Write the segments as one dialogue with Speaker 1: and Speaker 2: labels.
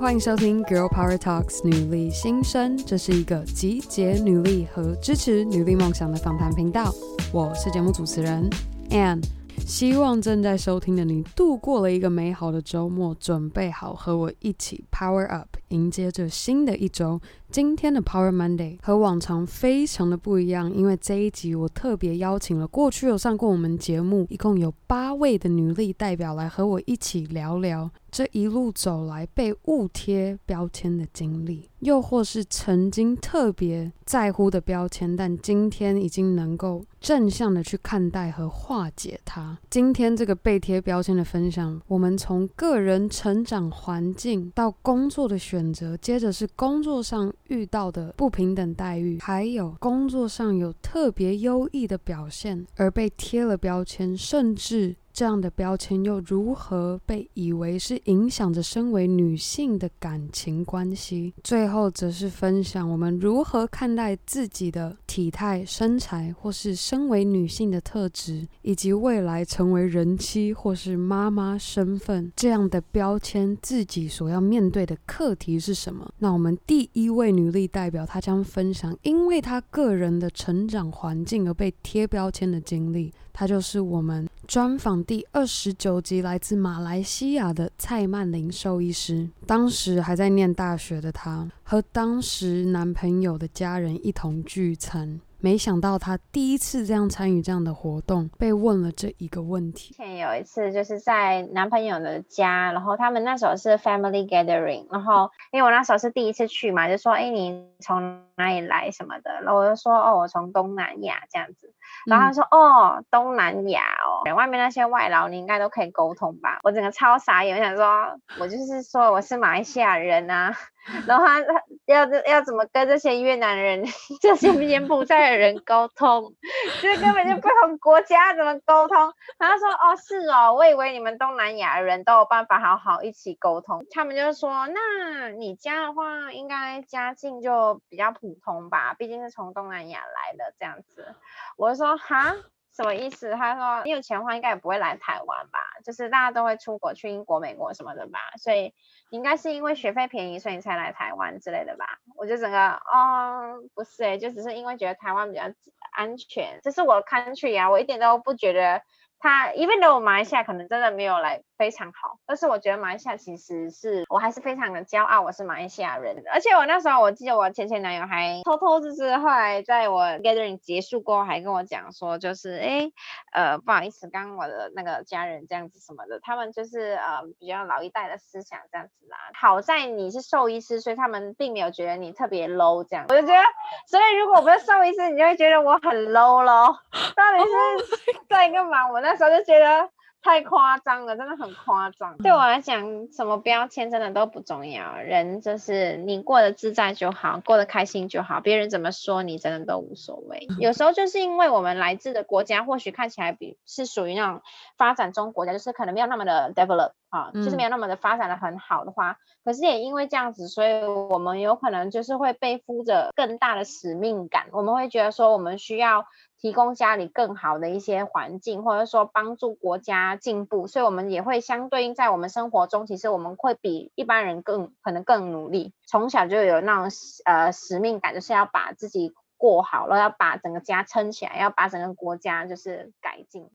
Speaker 1: 欢迎收听 Girl Power Talks 女力新生，这是一个集结女力和支持女力梦想的访谈频道。我是节目主持人 Anne，希望正在收听的你度过了一个美好的周末，准备好和我一起 Power Up，迎接着新的一周。今天的 Power Monday 和往常非常的不一样，因为这一集我特别邀请了过去有上过我们节目，一共有八位的女力代表来和我一起聊聊这一路走来被误贴标签的经历，又或是曾经特别在乎的标签，但今天已经能够正向的去看待和化解它。今天这个被贴标签的分享，我们从个人成长环境到工作的选选择，接着是工作上。遇到的不平等待遇，还有工作上有特别优异的表现而被贴了标签，甚至。这样的标签又如何被以为是影响着身为女性的感情关系？最后则是分享我们如何看待自己的体态、身材，或是身为女性的特质，以及未来成为人妻或是妈妈身份这样的标签，自己所要面对的课题是什么？那我们第一位女力代表，她将分享因为她个人的成长环境而被贴标签的经历。她就是我们专访第二十九集来自马来西亚的蔡曼玲兽医师。当时还在念大学的她，和当时男朋友的家人一同聚餐。没想到她第一次这样参与这样的活动，被问了这一个问题。
Speaker 2: 前有一次就是在男朋友的家，然后他们那时候是 family gathering，然后因为我那时候是第一次去嘛，就说：“哎，你从哪里来什么的？”然后我就说：“哦，我从东南亚这样子。”然后他说：“嗯、哦，东南亚哦，外面那些外劳你应该都可以沟通吧？”我整个超傻眼，我想说，我就是说我是马来西亚人啊。然后他他要要怎么跟这些越南人、这些柬埔寨的人沟通？这根本就不同国家怎么沟通？他说：“哦，是哦，我以为你们东南亚的人都有办法好好一起沟通。”他们就说：“那你家的话，应该家境就比较普通吧？毕竟是从东南亚来的这样子。”我就说：“哈，什么意思？”他说：“你有钱的话，应该也不会来台湾吧？就是大家都会出国去英国、美国什么的吧？所以。”应该是因为学费便宜，所以你才来台湾之类的吧？我就整个哦，不是诶，就只是因为觉得台湾比较安全，这是我 country 啊，我一点都不觉得。他，even though 马来西亚可能真的没有来非常好，但是我觉得马来西亚其实是我还是非常的骄傲，我是马来西亚人的。而且我那时候我记得我前前男友还偷偷就是后来在我 gathering 结束过后还跟我讲说，就是哎呃不好意思，刚刚我的那个家人这样子什么的，他们就是呃比较老一代的思想这样子啦。好在你是兽医师，所以他们并没有觉得你特别 low 这样。我就觉得，所以如果我不是兽医师，你就会觉得我很 low 咯。到底是在干嘛？我那时候就觉得太夸张了，真的很夸张。对我来讲，什么标签真的都不重要，人就是你过得自在就好，过得开心就好，别人怎么说你真的都无所谓。有时候就是因为我们来自的国家，或许看起来比是属于那种发展中国家，就是可能没有那么的 develop 啊，就是没有那么的发展的很好的话，可是也因为这样子，所以我们有可能就是会背负着更大的使命感，我们会觉得说我们需要。提供家里更好的一些环境，或者说帮助国家进步，所以我们也会相对应在我们生活中，其实我们会比一般人更可能更努力。从小就有那种呃使命感，就是要把自己过好了，要把整个家撑起来，要把整个国家就是改进。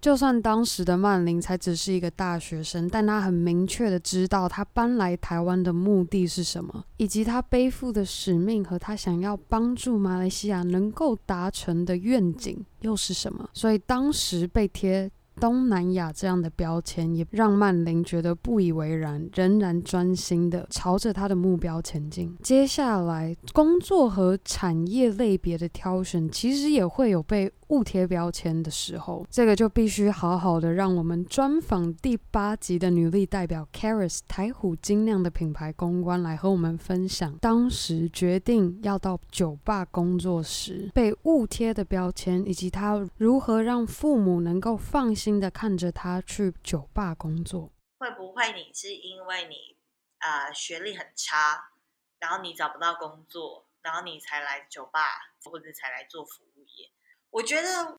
Speaker 1: 就算当时的曼玲才只是一个大学生，但她很明确的知道她搬来台湾的目的是什么，以及她背负的使命和她想要帮助马来西亚能够达成的愿景又是什么。所以当时被贴东南亚这样的标签，也让曼玲觉得不以为然，仍然专心的朝着她的目标前进。接下来工作和产业类别的挑选，其实也会有被。误贴标签的时候，这个就必须好好的让我们专访第八集的女力代表 Karis 台虎精酿的品牌公关来和我们分享，当时决定要到酒吧工作时被误贴的标签，以及她如何让父母能够放心的看着他去酒吧工作。
Speaker 3: 会不会你是因为你呃学历很差，然后你找不到工作，然后你才来酒吧，或者才来做服务业？我觉得，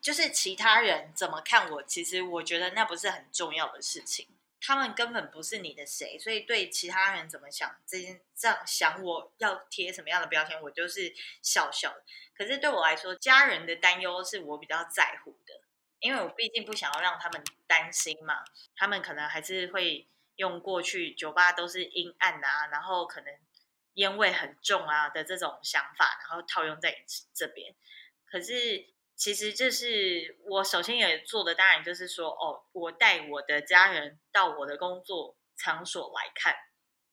Speaker 3: 就是其他人怎么看我，其实我觉得那不是很重要的事情。他们根本不是你的谁，所以对其他人怎么想，这件这样想，我要贴什么样的标签，我就是笑笑的。可是对我来说，家人的担忧是我比较在乎的，因为我毕竟不想要让他们担心嘛。他们可能还是会用过去酒吧都是阴暗啊，然后可能烟味很重啊的这种想法，然后套用在这边。可是其实这是我首先也做的，当然就是说，哦，我带我的家人到我的工作场所来看，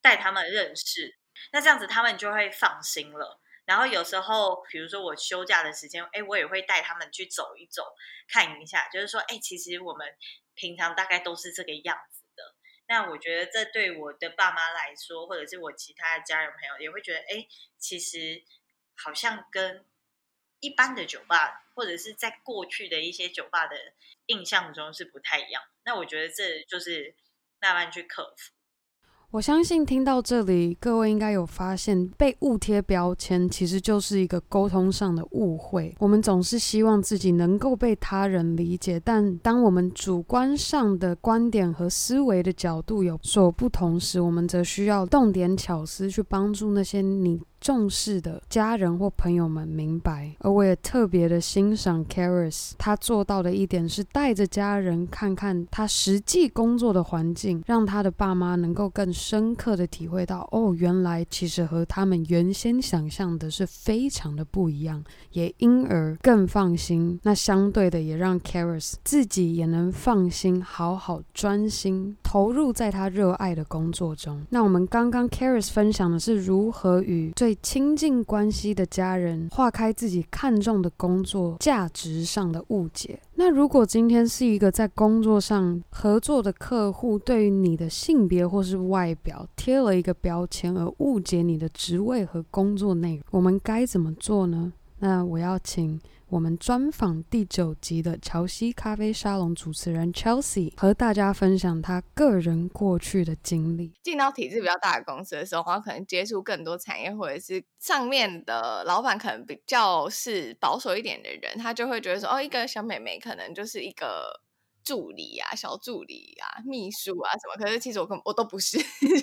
Speaker 3: 带他们认识，那这样子他们就会放心了。然后有时候，比如说我休假的时间，哎，我也会带他们去走一走，看一下，就是说，哎，其实我们平常大概都是这个样子的。那我觉得这对我的爸妈来说，或者是我其他的家人朋友，也会觉得，哎，其实好像跟一般的酒吧，或者是在过去的一些酒吧的印象中是不太一样。那我觉得这就是慢慢去克服。
Speaker 1: 我相信听到这里，各位应该有发现，被误贴标签其实就是一个沟通上的误会。我们总是希望自己能够被他人理解，但当我们主观上的观点和思维的角度有所不同时，我们则需要动点巧思去帮助那些你重视的家人或朋友们明白，而我也特别的欣赏 Caris，他做到的一点是带着家人看看他实际工作的环境，让他的爸妈能够更深刻的体会到，哦，原来其实和他们原先想象的是非常的不一样，也因而更放心。那相对的，也让 Caris 自己也能放心，好好专心投入在他热爱的工作中。那我们刚刚 Caris 分享的是如何与最亲近关系的家人，划开自己看重的工作价值上的误解。那如果今天是一个在工作上合作的客户，对于你的性别或是外表贴了一个标签，而误解你的职位和工作内容，我们该怎么做呢？那我要请。我们专访第九集的乔西咖啡沙龙主持人 Chelsea 和大家分享他个人过去的经历。
Speaker 4: 进到体制比较大的公司的时候，然后可能接触更多产业，或者是上面的老板可能比较是保守一点的人，他就会觉得说，哦，一个小美眉可能就是一个助理啊、小助理啊、秘书啊什么。可是其实我根本我都不是，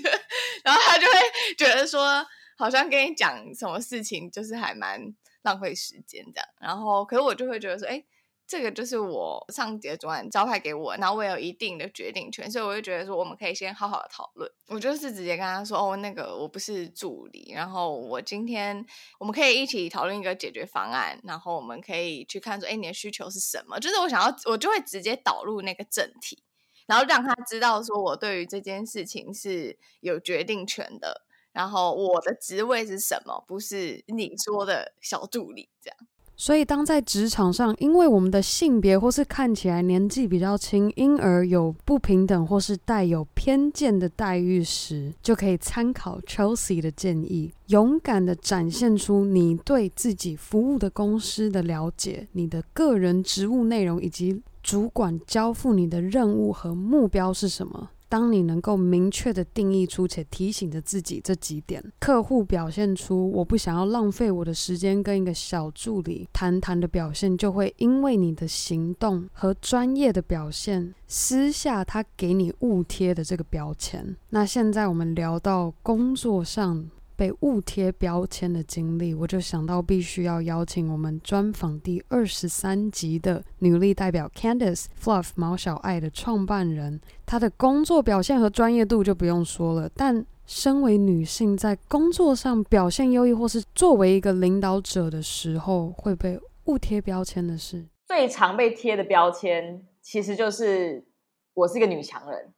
Speaker 4: 然后他就会觉得说，好像跟你讲什么事情就是还蛮。浪费时间这样，然后可是我就会觉得说，哎，这个就是我上级的主管交派给我，然后我有一定的决定权，所以我就觉得说，我们可以先好好的讨论。我就是直接跟他说，哦，那个我不是助理，然后我今天我们可以一起讨论一个解决方案，然后我们可以去看说，哎，你的需求是什么？就是我想要，我就会直接导入那个正题，然后让他知道说我对于这件事情是有决定权的。然后我的职位是什么？不是你说的小助理这样。
Speaker 1: 所以，当在职场上，因为我们的性别或是看起来年纪比较轻，因而有不平等或是带有偏见的待遇时，就可以参考 Chelsea 的建议，勇敢地展现出你对自己服务的公司的了解，你的个人职务内容以及主管交付你的任务和目标是什么。当你能够明确的定义出且提醒着自己这几点，客户表现出我不想要浪费我的时间跟一个小助理谈谈的表现，就会因为你的行动和专业的表现撕下他给你误贴的这个标签。那现在我们聊到工作上。被误贴标签的经历，我就想到必须要邀请我们专访第二十三集的女力代表 Candice Fluff 毛小爱的创办人。她的工作表现和专业度就不用说了，但身为女性，在工作上表现优异或是作为一个领导者的时候，会被误贴标签的是
Speaker 5: 最常被贴的标签，其实就是我是一个女强人。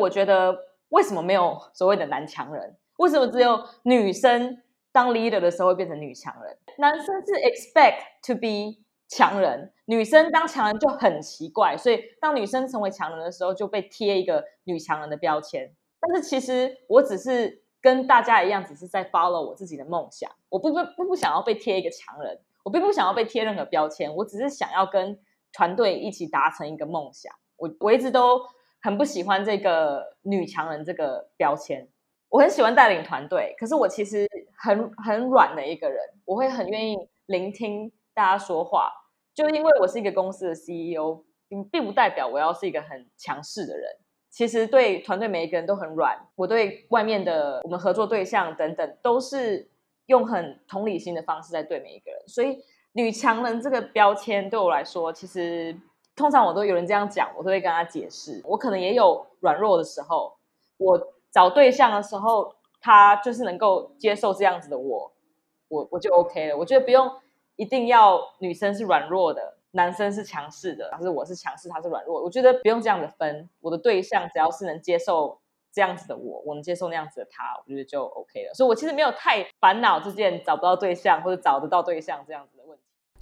Speaker 5: 我觉得为什么没有所谓的男强人？为什么只有女生当 leader 的时候会变成女强人？男生是 expect to be 强人，女生当强人就很奇怪。所以当女生成为强人的时候，就被贴一个女强人的标签。但是其实我只是跟大家一样，只是在 follow 我自己的梦想。我不不不不想要被贴一个强人，我并不想要被贴任何标签。我只是想要跟团队一起达成一个梦想。我我一直都很不喜欢这个女强人这个标签。我很喜欢带领团队，可是我其实很很软的一个人，我会很愿意聆听大家说话。就因为我是一个公司的 CEO，并并不代表我要是一个很强势的人。其实对团队每一个人都很软，我对外面的我们合作对象等等，都是用很同理心的方式在对每一个人。所以女强人这个标签对我来说，其实通常我都有人这样讲，我都会跟他解释。我可能也有软弱的时候，我找对象的时候，他就是能够接受这样子的我，我我就 OK 了。我觉得不用一定要女生是软弱的。男生是强势的，还是我是强势，他是软弱。我觉得不用这样子分，我的对象只要是能接受这样子的我，我能接受那样子的他，我觉得就 OK 了。所以我其实没有太烦恼这件找不到对象或者找得到对象这样子。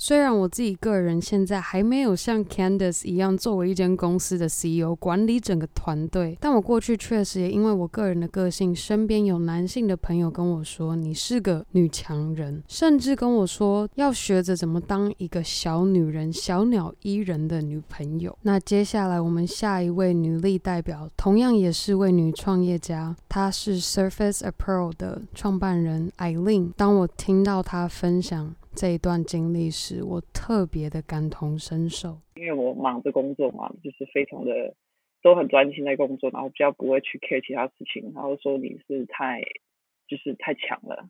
Speaker 1: 虽然我自己个人现在还没有像 Candice 一样作为一间公司的 CEO 管理整个团队，但我过去确实也因为我个人的个性，身边有男性的朋友跟我说，你是个女强人，甚至跟我说要学着怎么当一个小女人、小鸟依人的女朋友。那接下来我们下一位女力代表，同样也是位女创业家，她是 Surface Apparel 的创办人 Eileen。当我听到她分享。这一段经历时，我特别的感同身受，
Speaker 6: 因为我忙着工作嘛，就是非常的都很专心在工作，然后比较不会去 care 其他事情，然后说你是太就是太强了，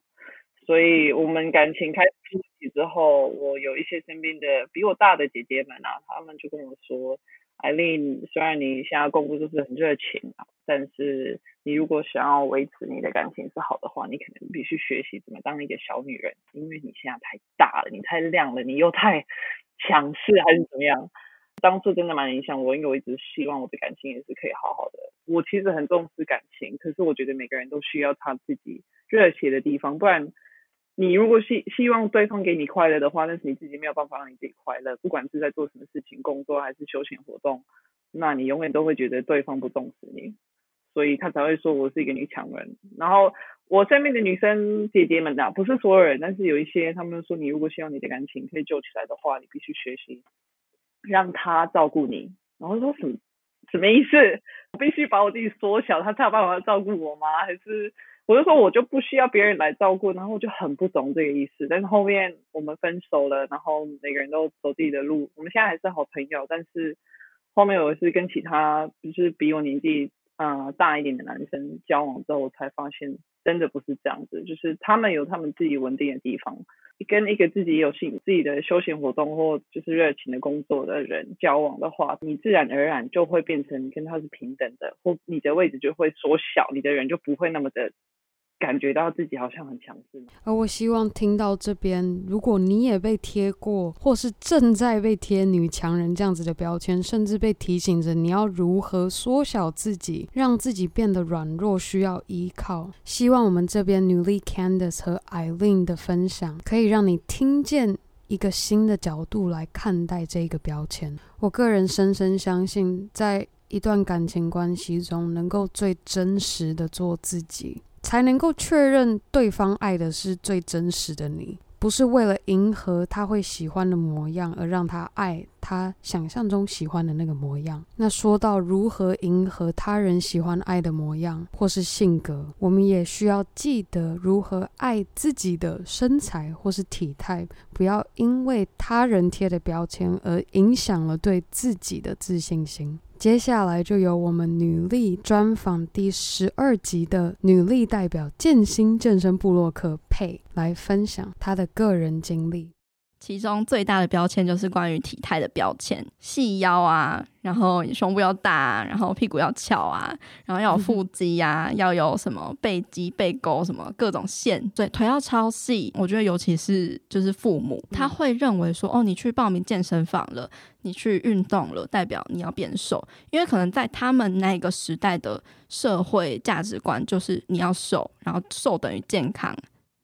Speaker 6: 所以我们感情开始出问题之后，我有一些身边的比我大的姐姐们啊，他们就跟我说。艾琳，虽然你现在工作就是很热情啊，但是你如果想要维持你的感情是好的话，你可能必须学习怎么当一个小女人，因为你现在太大了，你太亮了，你又太强势还是怎么样？当初真的蛮影响我，因为我一直希望我的感情也是可以好好的。我其实很重视感情，可是我觉得每个人都需要他自己热血的地方，不然。你如果希希望对方给你快乐的话，但是你自己没有办法让你自己快乐，不管是在做什么事情，工作还是休闲活动，那你永远都会觉得对方不重视你，所以他才会说我是一个女强人。然后我身边的女生姐姐们呐、啊，不是所有人，但是有一些他们说，你如果希望你的感情可以救起来的话，你必须学习让他照顾你。然后说什么什么意思？我必须把我自己缩小，他才有办法照顾我吗？还是？我就说我就不需要别人来照顾，然后我就很不懂这个意思。但是后面我们分手了，然后每个人都走自己的路。我们现在还是好朋友，但是后面我是跟其他就是比我年纪啊、呃、大一点的男生交往之后，我才发现真的不是这样子。就是他们有他们自己稳定的地方，跟一个自己有兴自己的休闲活动或就是热情的工作的人交往的话，你自然而然就会变成跟他是平等的，或你的位置就会缩小，你的人就不会那么的。感觉到自己好像很强势，
Speaker 1: 而我希望听到这边，如果你也被贴过，或是正在被贴女强人这样子的标签，甚至被提醒着你要如何缩小自己，让自己变得软弱，需要依靠。希望我们这边女力 Candice 和 Eileen 的分享，可以让你听见一个新的角度来看待这个标签。我个人深深相信，在一段感情关系中，能够最真实的做自己。才能够确认对方爱的是最真实的你，不是为了迎合他会喜欢的模样而让他爱他想象中喜欢的那个模样。那说到如何迎合他人喜欢爱的模样或是性格，我们也需要记得如何爱自己的身材或是体态，不要因为他人贴的标签而影响了对自己的自信心。接下来就由我们女力专访第十二集的女力代表健心健身部落客佩来分享她的个人经历。
Speaker 7: 其中最大的标签就是关于体态的标签，细腰啊，然后胸部要大啊，然后屁股要翘啊，然后要有腹肌啊，要有什么背肌、背沟什么各种线，对，腿要超细。我觉得尤其是就是父母，他会认为说，哦，你去报名健身房了，你去运动了，代表你要变瘦，因为可能在他们那个时代的社会价值观就是你要瘦，然后瘦等于健康。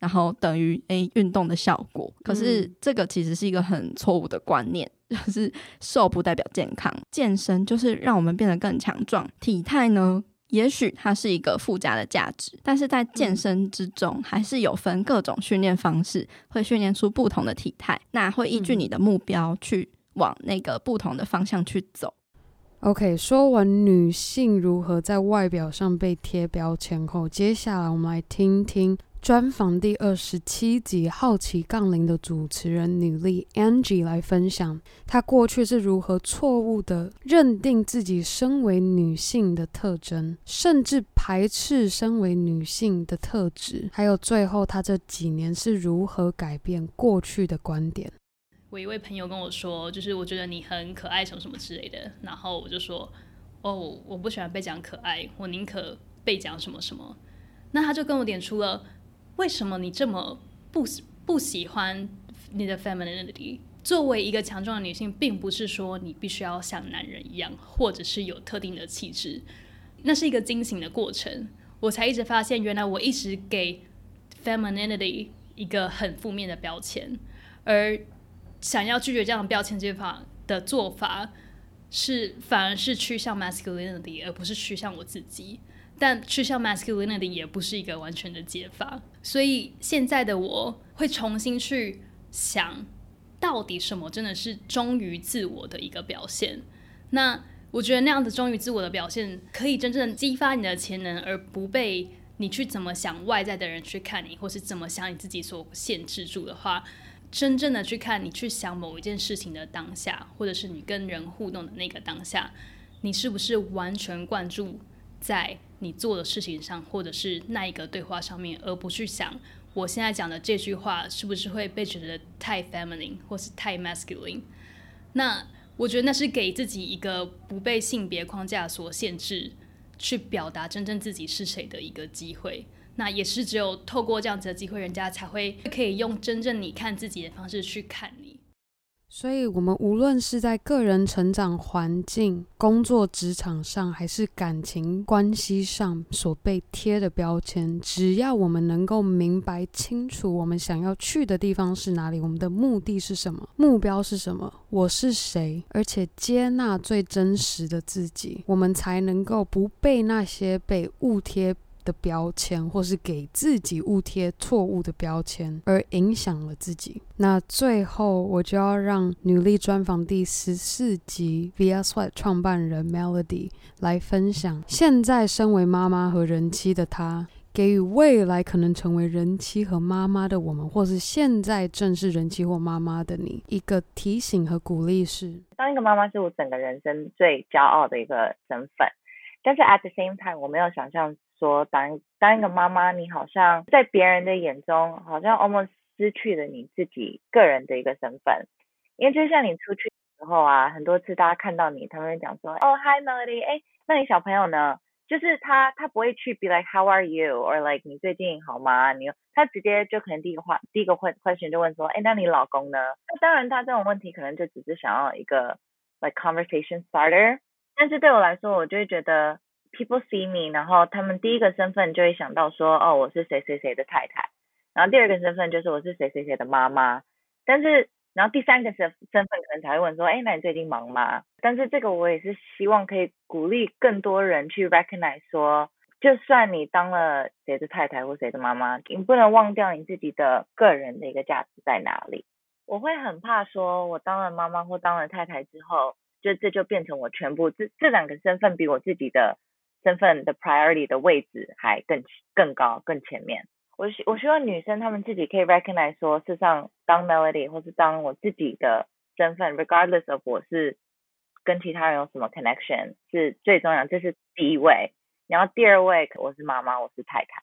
Speaker 7: 然后等于诶运动的效果，可是这个其实是一个很错误的观念，就是瘦不代表健康，健身就是让我们变得更强壮。体态呢，也许它是一个附加的价值，但是在健身之中还是有分各种训练方式，会训练出不同的体态，那会依据你的目标去往那个不同的方向去走。
Speaker 1: OK，说完女性如何在外表上被贴标签后，接下来我们来听听。专访第二十七集《好奇杠铃》的主持人女力 Angie 来分享，她过去是如何错误地认定自己身为女性的特征，甚至排斥身为女性的特质，还有最后她这几年是如何改变过去的观点。
Speaker 8: 我一位朋友跟我说，就是我觉得你很可爱，什么什么之类的，然后我就说，哦，我不喜欢被讲可爱，我宁可被讲什么什么。那他就跟我点出了。为什么你这么不不喜欢你的 femininity？作为一个强壮的女性，并不是说你必须要像男人一样，或者是有特定的气质，那是一个惊醒的过程。我才一直发现，原来我一直给 femininity 一个很负面的标签，而想要拒绝这样的标签，这法的做法是反而是趋向 masculinity，而不是趋向我自己。但趋向 masculinity 也不是一个完全的解法，所以现在的我会重新去想，到底什么真的是忠于自我的一个表现？那我觉得那样的忠于自我的表现，可以真正激发你的潜能，而不被你去怎么想外在的人去看你，或是怎么想你自己所限制住的话，真正的去看你去想某一件事情的当下，或者是你跟人互动的那个当下，你是不是完全灌注在你做的事情上，或者是那一个对话上面，而不去想我现在讲的这句话是不是会被觉得太 feminine 或是太 masculine。那我觉得那是给自己一个不被性别框架所限制，去表达真正自己是谁的一个机会。那也是只有透过这样子的机会，人家才会可以用真正你看自己的方式去看。
Speaker 1: 所以，我们无论是在个人成长环境、工作职场上，还是感情关系上所被贴的标签，只要我们能够明白清楚我们想要去的地方是哪里，我们的目的是什么，目标是什么，我是谁，而且接纳最真实的自己，我们才能够不被那些被误贴的标签，或是给自己误贴错误的标签，而影响了自己。那最后，我就要让女力专访第十四集 VS w h t 创办人 Melody 来分享，现在身为妈妈和人妻的她，给予未来可能成为人妻和妈妈的我们，或是现在正是人妻或妈妈的你，一个提醒和鼓励是：
Speaker 9: 当一个妈妈是我整个人生最骄傲的一个身份，但是 at the same time，我没有想象。说当当一个妈妈，你好像在别人的眼中，好像 almost 失去了你自己个人的一个身份。因为就像你出去的时候啊，很多次大家看到你，他们会讲说，哦，Hi Melody，哎，那你小朋友呢？就是他他不会去 be like How are you，or like 你最近好吗？你他直接就可能第一个话第一个 question 就问说，哎，那你老公呢？那当然他这种问题可能就只是想要一个 like conversation starter，但是对我来说，我就会觉得。People see me，然后他们第一个身份就会想到说，哦，我是谁谁谁的太太。然后第二个身份就是我是谁谁谁的妈妈。但是，然后第三个身身份可能才会问说，哎，那你最近忙吗？但是这个我也是希望可以鼓励更多人去 recognize 说，就算你当了谁的太太或谁的妈妈，你不能忘掉你自己的个人的一个价值在哪里。我会很怕说，我当了妈妈或当了太太之后，就这就变成我全部，这这两个身份比我自己的。身份的 priority 的位置还更更高更前面。我希我希望女生她们自己可以 recognize 说，事实上当 melody 或是当我自己的身份，regardless of 我是跟其他人有什么 connection 是最重要，这是第一位。然后第二位我是妈妈，我是太太。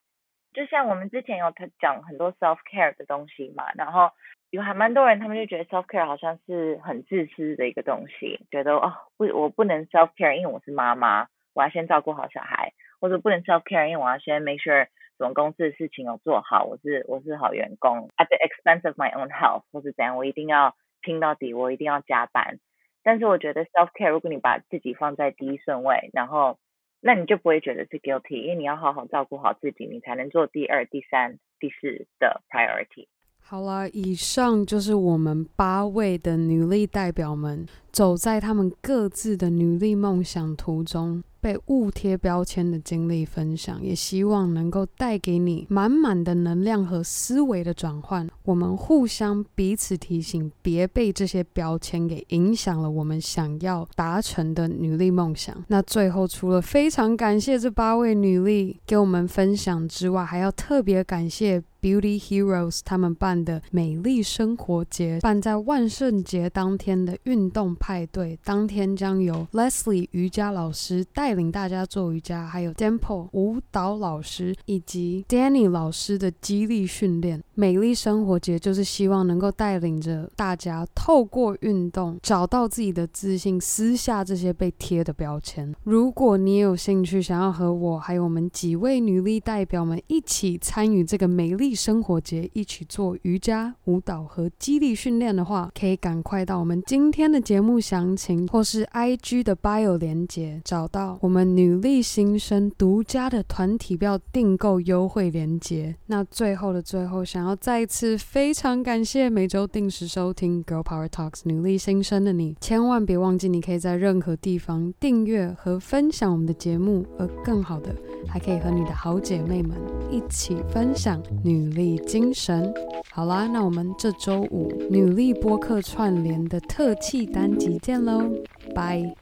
Speaker 9: 就像我们之前有讲很多 self care 的东西嘛，然后有还蛮多人他们就觉得 self care 好像是很自私的一个东西，觉得哦不我不能 self care，因为我是妈妈。我要先照顾好小孩，或者不能 self care，因为我要先 make sure 什么公司的事情有做好，我是我是好员工，at the expense of my own health，或是怎样，我一定要拼到底，我一定要加班。但是我觉得 self care，如果你把自己放在第一顺位，然后那你就不会觉得是 guilty，因为你要好好照顾好自己，你才能做第二、第三、第四的 priority。
Speaker 1: 好了，以上就是我们八位的女力代表们走在他们各自的女力梦想途中，被误贴标签的经历分享，也希望能够带给你满满的能量和思维的转换。我们互相彼此提醒，别被这些标签给影响了我们想要达成的女力梦想。那最后，除了非常感谢这八位女力给我们分享之外，还要特别感谢。Beauty Heroes 他们办的美丽生活节，办在万圣节当天的运动派对，当天将由 Leslie 瑜伽老师带领大家做瑜伽，还有 Dimple 舞蹈老师以及 Danny 老师的激励训练。美丽生活节就是希望能够带领着大家透过运动找到自己的自信，撕下这些被贴的标签。如果你有兴趣，想要和我还有我们几位女力代表们一起参与这个美丽。生活节一起做瑜伽、舞蹈和肌力训练的话，可以赶快到我们今天的节目详情或是 IG 的 bio 连接，找到我们女力新生独家的团体票订购优惠连接。那最后的最后，想要再次非常感谢每周定时收听 Girl Power Talks 女力新生的你，千万别忘记，你可以在任何地方订阅和分享我们的节目，而更好的，还可以和你的好姐妹们一起分享女。努力精神。好啦，那我们这周五努力播客串联的特气单集见喽！拜。